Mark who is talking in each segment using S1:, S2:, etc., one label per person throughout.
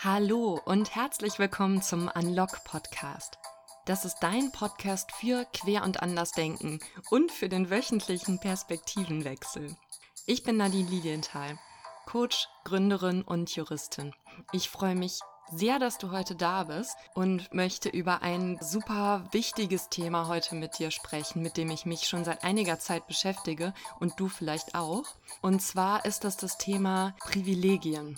S1: Hallo und herzlich willkommen zum Unlock Podcast. Das ist dein Podcast für Quer- und Andersdenken und für den wöchentlichen Perspektivenwechsel. Ich bin Nadine Lilienthal, Coach, Gründerin und Juristin. Ich freue mich sehr, dass du heute da bist und möchte über ein super wichtiges Thema heute mit dir sprechen, mit dem ich mich schon seit einiger Zeit beschäftige und du vielleicht auch. Und zwar ist das das Thema Privilegien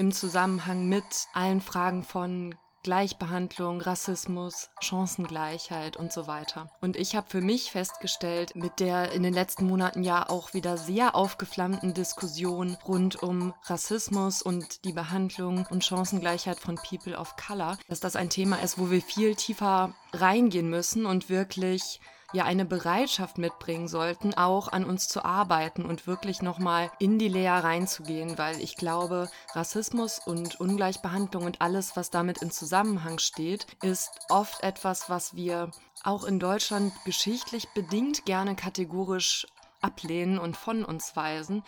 S1: im Zusammenhang mit allen Fragen von Gleichbehandlung, Rassismus, Chancengleichheit und so weiter. Und ich habe für mich festgestellt, mit der in den letzten Monaten ja auch wieder sehr aufgeflammten Diskussion rund um Rassismus und die Behandlung und Chancengleichheit von People of Color, dass das ein Thema ist, wo wir viel tiefer reingehen müssen und wirklich ja eine Bereitschaft mitbringen sollten, auch an uns zu arbeiten und wirklich nochmal in die Lehre reinzugehen, weil ich glaube, Rassismus und Ungleichbehandlung und alles, was damit in Zusammenhang steht, ist oft etwas, was wir auch in Deutschland geschichtlich bedingt gerne kategorisch ablehnen und von uns weisen.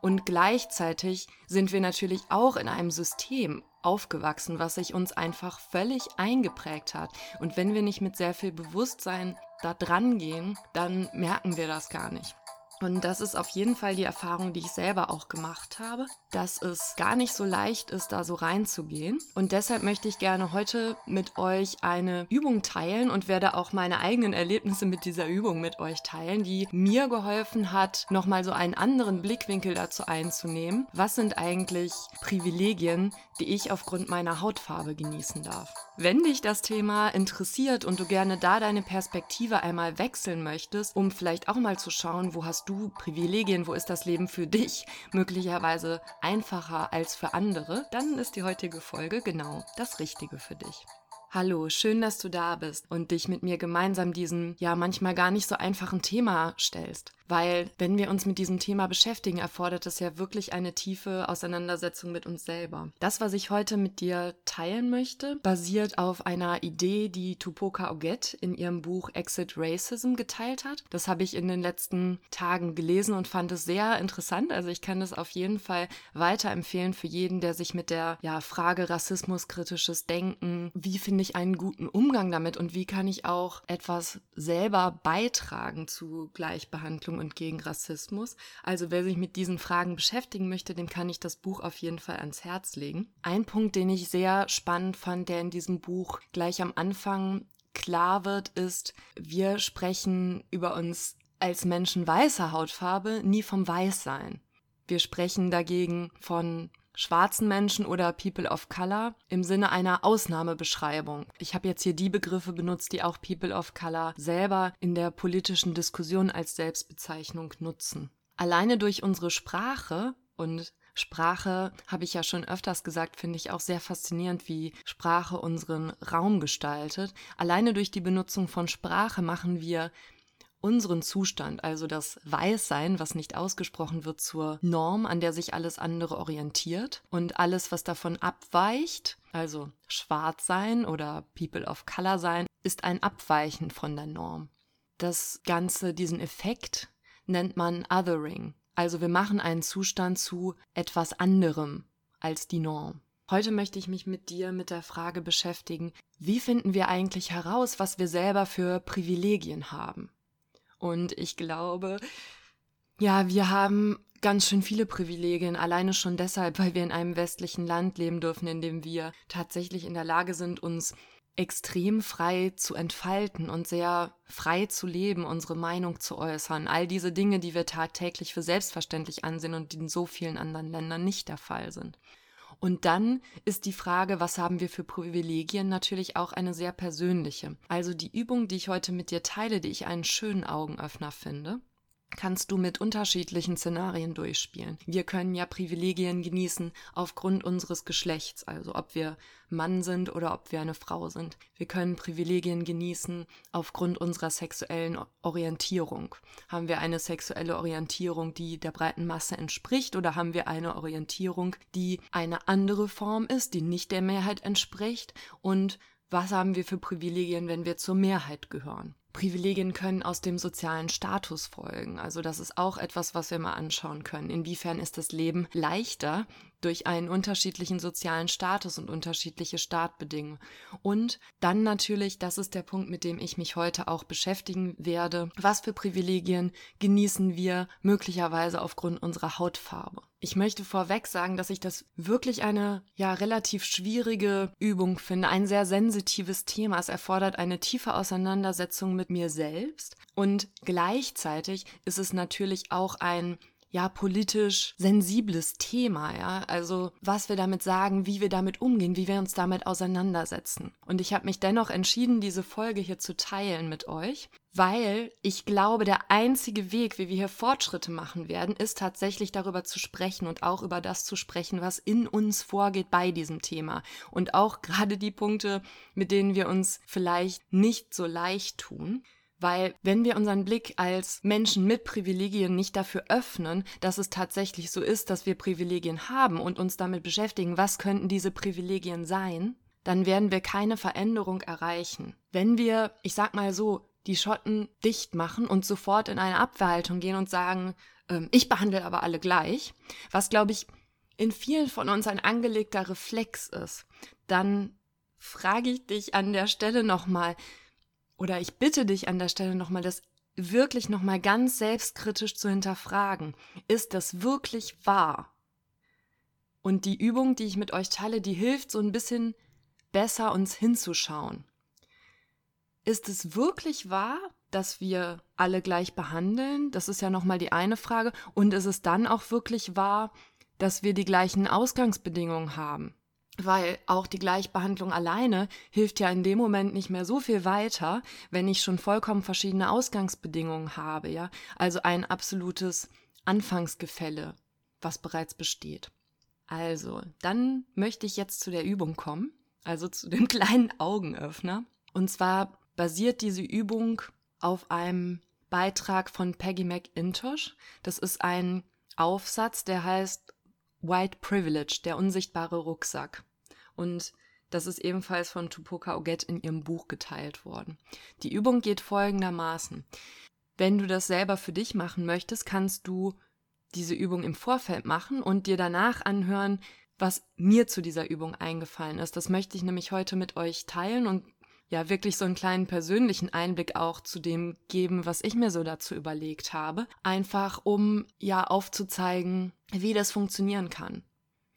S1: Und gleichzeitig sind wir natürlich auch in einem System aufgewachsen, was sich uns einfach völlig eingeprägt hat. Und wenn wir nicht mit sehr viel Bewusstsein da dran gehen, dann merken wir das gar nicht. Und das ist auf jeden Fall die Erfahrung, die ich selber auch gemacht habe, dass es gar nicht so leicht ist, da so reinzugehen. Und deshalb möchte ich gerne heute mit euch eine Übung teilen und werde auch meine eigenen Erlebnisse mit dieser Übung mit euch teilen, die mir geholfen hat, nochmal so einen anderen Blickwinkel dazu einzunehmen. Was sind eigentlich Privilegien, die ich aufgrund meiner Hautfarbe genießen darf? Wenn dich das Thema interessiert und du gerne da deine Perspektive einmal wechseln möchtest, um vielleicht auch mal zu schauen, wo hast du Privilegien, wo ist das Leben für dich möglicherweise einfacher als für andere, dann ist die heutige Folge genau das Richtige für dich. Hallo, schön, dass du da bist und dich mit mir gemeinsam diesem ja manchmal gar nicht so einfachen Thema stellst. Weil wenn wir uns mit diesem Thema beschäftigen, erfordert es ja wirklich eine tiefe Auseinandersetzung mit uns selber. Das, was ich heute mit dir teilen möchte, basiert auf einer Idee, die Tupoka Oget in ihrem Buch Exit Racism geteilt hat. Das habe ich in den letzten Tagen gelesen und fand es sehr interessant. Also ich kann das auf jeden Fall weiterempfehlen für jeden, der sich mit der ja, Frage Rassismus, kritisches Denken, wie finde ich einen guten Umgang damit und wie kann ich auch etwas selber beitragen zu Gleichbehandlung und gegen Rassismus. Also wer sich mit diesen Fragen beschäftigen möchte, dem kann ich das Buch auf jeden Fall ans Herz legen. Ein Punkt, den ich sehr spannend fand, der in diesem Buch gleich am Anfang klar wird, ist, wir sprechen über uns als Menschen weißer Hautfarbe nie vom Weißsein. Wir sprechen dagegen von schwarzen Menschen oder People of Color im Sinne einer Ausnahmebeschreibung. Ich habe jetzt hier die Begriffe benutzt, die auch People of Color selber in der politischen Diskussion als Selbstbezeichnung nutzen. Alleine durch unsere Sprache und Sprache, habe ich ja schon öfters gesagt, finde ich auch sehr faszinierend, wie Sprache unseren Raum gestaltet. Alleine durch die Benutzung von Sprache machen wir unseren Zustand, also das Weißsein, was nicht ausgesprochen wird, zur Norm, an der sich alles andere orientiert und alles, was davon abweicht, also schwarz sein oder People of Color sein, ist ein Abweichen von der Norm. Das Ganze, diesen Effekt nennt man Othering. Also wir machen einen Zustand zu etwas anderem als die Norm. Heute möchte ich mich mit dir mit der Frage beschäftigen, wie finden wir eigentlich heraus, was wir selber für Privilegien haben? Und ich glaube, ja, wir haben ganz schön viele Privilegien, alleine schon deshalb, weil wir in einem westlichen Land leben dürfen, in dem wir tatsächlich in der Lage sind, uns extrem frei zu entfalten und sehr frei zu leben, unsere Meinung zu äußern. All diese Dinge, die wir tagtäglich für selbstverständlich ansehen und die in so vielen anderen Ländern nicht der Fall sind. Und dann ist die Frage, was haben wir für Privilegien, natürlich auch eine sehr persönliche. Also die Übung, die ich heute mit dir teile, die ich einen schönen Augenöffner finde, kannst du mit unterschiedlichen Szenarien durchspielen. Wir können ja Privilegien genießen aufgrund unseres Geschlechts, also ob wir Mann sind oder ob wir eine Frau sind. Wir können Privilegien genießen aufgrund unserer sexuellen Orientierung. Haben wir eine sexuelle Orientierung, die der breiten Masse entspricht oder haben wir eine Orientierung, die eine andere Form ist, die nicht der Mehrheit entspricht und was haben wir für Privilegien, wenn wir zur Mehrheit gehören? Privilegien können aus dem sozialen Status folgen. Also das ist auch etwas, was wir mal anschauen können. Inwiefern ist das Leben leichter, durch einen unterschiedlichen sozialen Status und unterschiedliche Startbedingungen. Und dann natürlich, das ist der Punkt, mit dem ich mich heute auch beschäftigen werde, was für Privilegien genießen wir möglicherweise aufgrund unserer Hautfarbe. Ich möchte vorweg sagen, dass ich das wirklich eine ja relativ schwierige Übung finde, ein sehr sensitives Thema. Es erfordert eine tiefe Auseinandersetzung mit mir selbst und gleichzeitig ist es natürlich auch ein ja politisch sensibles Thema, ja, also was wir damit sagen, wie wir damit umgehen, wie wir uns damit auseinandersetzen. Und ich habe mich dennoch entschieden, diese Folge hier zu teilen mit euch, weil ich glaube, der einzige Weg, wie wir hier Fortschritte machen werden, ist tatsächlich darüber zu sprechen und auch über das zu sprechen, was in uns vorgeht bei diesem Thema und auch gerade die Punkte, mit denen wir uns vielleicht nicht so leicht tun. Weil wenn wir unseren Blick als Menschen mit Privilegien nicht dafür öffnen, dass es tatsächlich so ist, dass wir Privilegien haben und uns damit beschäftigen, was könnten diese Privilegien sein, dann werden wir keine Veränderung erreichen. Wenn wir, ich sag mal so, die Schotten dicht machen und sofort in eine Abwehrhaltung gehen und sagen, ähm, ich behandle aber alle gleich, was glaube ich in vielen von uns ein angelegter Reflex ist, dann frage ich dich an der Stelle nochmal, oder ich bitte dich an der Stelle nochmal, das wirklich nochmal ganz selbstkritisch zu hinterfragen. Ist das wirklich wahr? Und die Übung, die ich mit euch teile, die hilft so ein bisschen besser uns hinzuschauen. Ist es wirklich wahr, dass wir alle gleich behandeln? Das ist ja nochmal die eine Frage. Und ist es dann auch wirklich wahr, dass wir die gleichen Ausgangsbedingungen haben? Weil auch die Gleichbehandlung alleine hilft ja in dem Moment nicht mehr so viel weiter, wenn ich schon vollkommen verschiedene Ausgangsbedingungen habe, ja, also ein absolutes Anfangsgefälle, was bereits besteht. Also, dann möchte ich jetzt zu der Übung kommen, also zu dem kleinen Augenöffner. Und zwar basiert diese Übung auf einem Beitrag von Peggy McIntosh. Das ist ein Aufsatz, der heißt White Privilege, der unsichtbare Rucksack. Und das ist ebenfalls von Tupoka Oget in ihrem Buch geteilt worden. Die Übung geht folgendermaßen. Wenn du das selber für dich machen möchtest, kannst du diese Übung im Vorfeld machen und dir danach anhören, was mir zu dieser Übung eingefallen ist. Das möchte ich nämlich heute mit euch teilen und ja wirklich so einen kleinen persönlichen Einblick auch zu dem geben, was ich mir so dazu überlegt habe, einfach um ja aufzuzeigen, wie das funktionieren kann.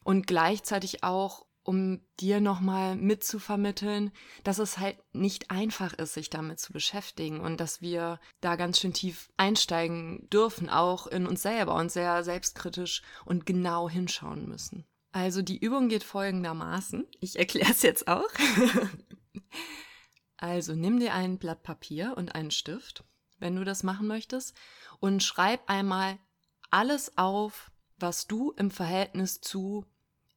S1: Und gleichzeitig auch um dir nochmal mitzuvermitteln, dass es halt nicht einfach ist, sich damit zu beschäftigen und dass wir da ganz schön tief einsteigen dürfen, auch in uns selber und sehr selbstkritisch und genau hinschauen müssen. Also die Übung geht folgendermaßen. Ich erkläre es jetzt auch. also nimm dir ein Blatt Papier und einen Stift, wenn du das machen möchtest, und schreib einmal alles auf, was du im Verhältnis zu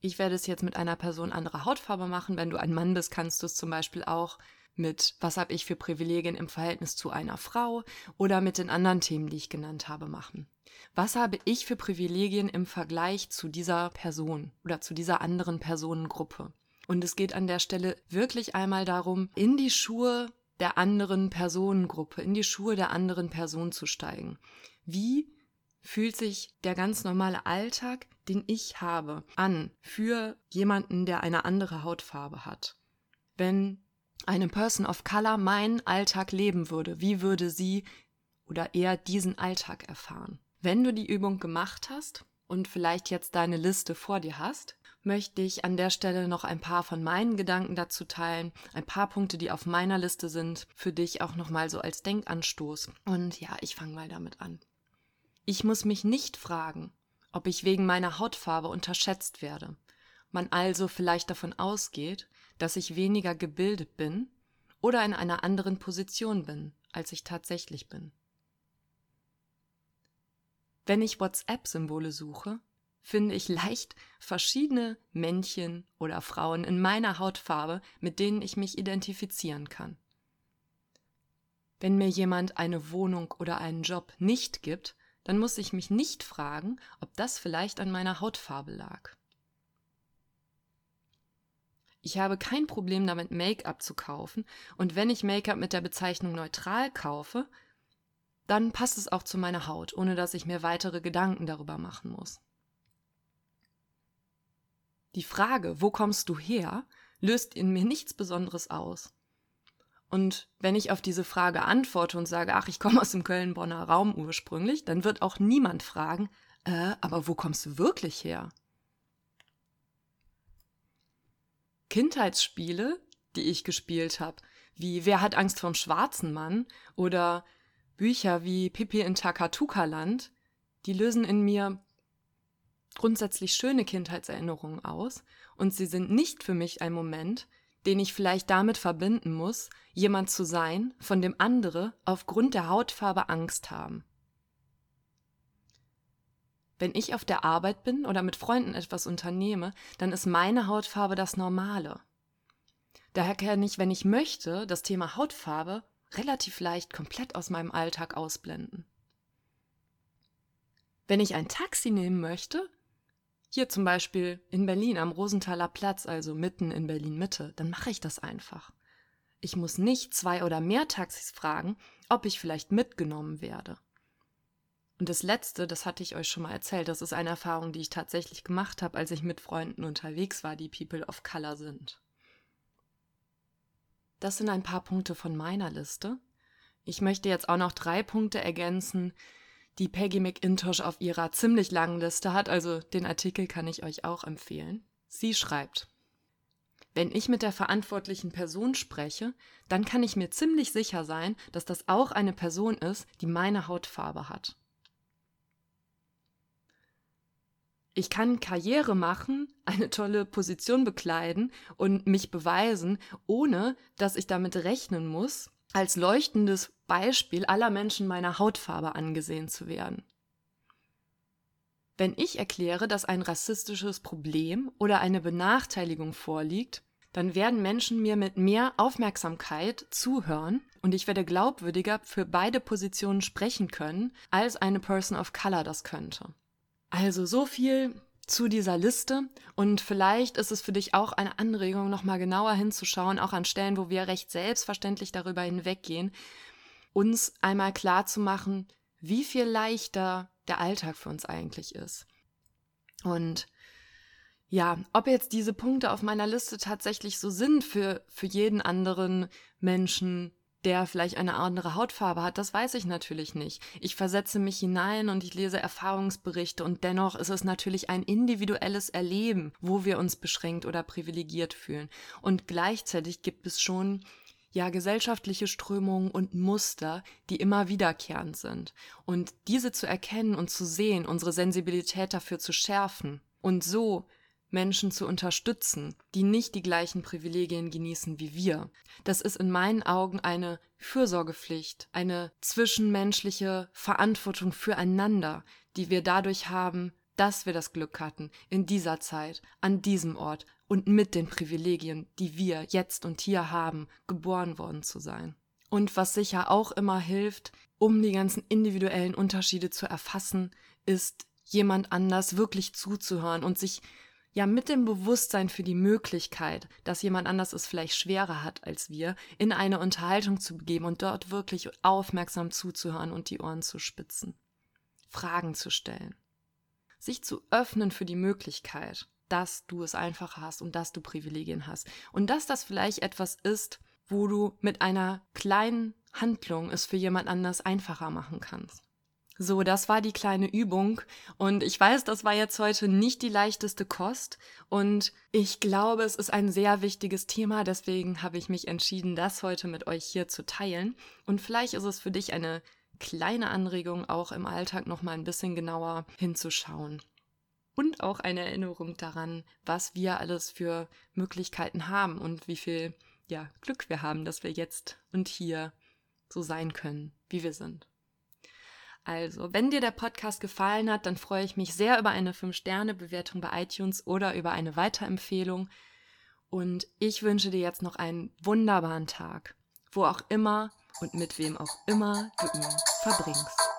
S1: ich werde es jetzt mit einer Person anderer Hautfarbe machen. Wenn du ein Mann bist, kannst du es zum Beispiel auch mit, was habe ich für Privilegien im Verhältnis zu einer Frau oder mit den anderen Themen, die ich genannt habe, machen. Was habe ich für Privilegien im Vergleich zu dieser Person oder zu dieser anderen Personengruppe? Und es geht an der Stelle wirklich einmal darum, in die Schuhe der anderen Personengruppe, in die Schuhe der anderen Person zu steigen. Wie fühlt sich der ganz normale Alltag, den ich habe, an für jemanden, der eine andere Hautfarbe hat? Wenn eine Person of Color meinen Alltag leben würde, wie würde sie oder er diesen Alltag erfahren? Wenn du die Übung gemacht hast und vielleicht jetzt deine Liste vor dir hast, möchte ich an der Stelle noch ein paar von meinen Gedanken dazu teilen, ein paar Punkte, die auf meiner Liste sind, für dich auch nochmal so als Denkanstoß. Und ja, ich fange mal damit an. Ich muss mich nicht fragen, ob ich wegen meiner Hautfarbe unterschätzt werde, man also vielleicht davon ausgeht, dass ich weniger gebildet bin oder in einer anderen Position bin, als ich tatsächlich bin. Wenn ich WhatsApp-Symbole suche, finde ich leicht verschiedene Männchen oder Frauen in meiner Hautfarbe, mit denen ich mich identifizieren kann. Wenn mir jemand eine Wohnung oder einen Job nicht gibt, dann muss ich mich nicht fragen, ob das vielleicht an meiner Hautfarbe lag. Ich habe kein Problem damit, Make-up zu kaufen, und wenn ich Make-up mit der Bezeichnung neutral kaufe, dann passt es auch zu meiner Haut, ohne dass ich mir weitere Gedanken darüber machen muss. Die Frage, wo kommst du her, löst in mir nichts Besonderes aus. Und wenn ich auf diese Frage antworte und sage, ach, ich komme aus dem Köln-Bonner Raum ursprünglich, dann wird auch niemand fragen, äh, aber wo kommst du wirklich her? Kindheitsspiele, die ich gespielt habe, wie Wer hat Angst vom schwarzen Mann oder Bücher wie Pippi in Takatuka-Land, die lösen in mir grundsätzlich schöne Kindheitserinnerungen aus und sie sind nicht für mich ein Moment, den ich vielleicht damit verbinden muss, jemand zu sein, von dem andere aufgrund der Hautfarbe Angst haben. Wenn ich auf der Arbeit bin oder mit Freunden etwas unternehme, dann ist meine Hautfarbe das Normale. Daher kann ich, wenn ich möchte, das Thema Hautfarbe relativ leicht komplett aus meinem Alltag ausblenden. Wenn ich ein Taxi nehmen möchte, hier zum Beispiel in Berlin am Rosenthaler Platz, also mitten in Berlin Mitte, dann mache ich das einfach. Ich muss nicht zwei oder mehr Taxis fragen, ob ich vielleicht mitgenommen werde. Und das Letzte, das hatte ich euch schon mal erzählt, das ist eine Erfahrung, die ich tatsächlich gemacht habe, als ich mit Freunden unterwegs war, die People of Color sind. Das sind ein paar Punkte von meiner Liste. Ich möchte jetzt auch noch drei Punkte ergänzen, die Peggy McIntosh auf ihrer ziemlich langen Liste hat, also den Artikel kann ich euch auch empfehlen. Sie schreibt, wenn ich mit der verantwortlichen Person spreche, dann kann ich mir ziemlich sicher sein, dass das auch eine Person ist, die meine Hautfarbe hat. Ich kann Karriere machen, eine tolle Position bekleiden und mich beweisen, ohne dass ich damit rechnen muss, als leuchtendes Beispiel aller Menschen meiner Hautfarbe angesehen zu werden. Wenn ich erkläre, dass ein rassistisches Problem oder eine Benachteiligung vorliegt, dann werden Menschen mir mit mehr Aufmerksamkeit zuhören und ich werde glaubwürdiger für beide Positionen sprechen können, als eine Person of Color das könnte. Also so viel zu dieser Liste und vielleicht ist es für dich auch eine Anregung, nochmal genauer hinzuschauen, auch an Stellen, wo wir recht selbstverständlich darüber hinweggehen, uns einmal klar zu machen, wie viel leichter der Alltag für uns eigentlich ist. Und ja, ob jetzt diese Punkte auf meiner Liste tatsächlich so sind für, für jeden anderen Menschen, der vielleicht eine andere Hautfarbe hat, das weiß ich natürlich nicht. Ich versetze mich hinein und ich lese Erfahrungsberichte und dennoch ist es natürlich ein individuelles Erleben, wo wir uns beschränkt oder privilegiert fühlen. Und gleichzeitig gibt es schon ja gesellschaftliche Strömungen und Muster, die immer wiederkehrend sind. Und diese zu erkennen und zu sehen, unsere Sensibilität dafür zu schärfen und so Menschen zu unterstützen, die nicht die gleichen Privilegien genießen wie wir. Das ist in meinen Augen eine Fürsorgepflicht, eine zwischenmenschliche Verantwortung füreinander, die wir dadurch haben, dass wir das Glück hatten, in dieser Zeit, an diesem Ort und mit den Privilegien, die wir jetzt und hier haben, geboren worden zu sein. Und was sicher auch immer hilft, um die ganzen individuellen Unterschiede zu erfassen, ist jemand anders wirklich zuzuhören und sich ja mit dem Bewusstsein für die Möglichkeit, dass jemand anders es vielleicht schwerer hat als wir, in eine Unterhaltung zu begeben und dort wirklich aufmerksam zuzuhören und die Ohren zu spitzen, Fragen zu stellen, sich zu öffnen für die Möglichkeit, dass du es einfacher hast und dass du Privilegien hast. Und dass das vielleicht etwas ist, wo du mit einer kleinen Handlung es für jemand anders einfacher machen kannst. So, das war die kleine Übung und ich weiß, das war jetzt heute nicht die leichteste Kost und ich glaube, es ist ein sehr wichtiges Thema, deswegen habe ich mich entschieden, das heute mit euch hier zu teilen und vielleicht ist es für dich eine kleine Anregung, auch im Alltag noch mal ein bisschen genauer hinzuschauen. Und auch eine Erinnerung daran, was wir alles für Möglichkeiten haben und wie viel ja, Glück wir haben, dass wir jetzt und hier so sein können, wie wir sind. Also, wenn dir der Podcast gefallen hat, dann freue ich mich sehr über eine 5-Sterne-Bewertung bei iTunes oder über eine Weiterempfehlung. Und ich wünsche dir jetzt noch einen wunderbaren Tag, wo auch immer und mit wem auch immer du ihn verbringst.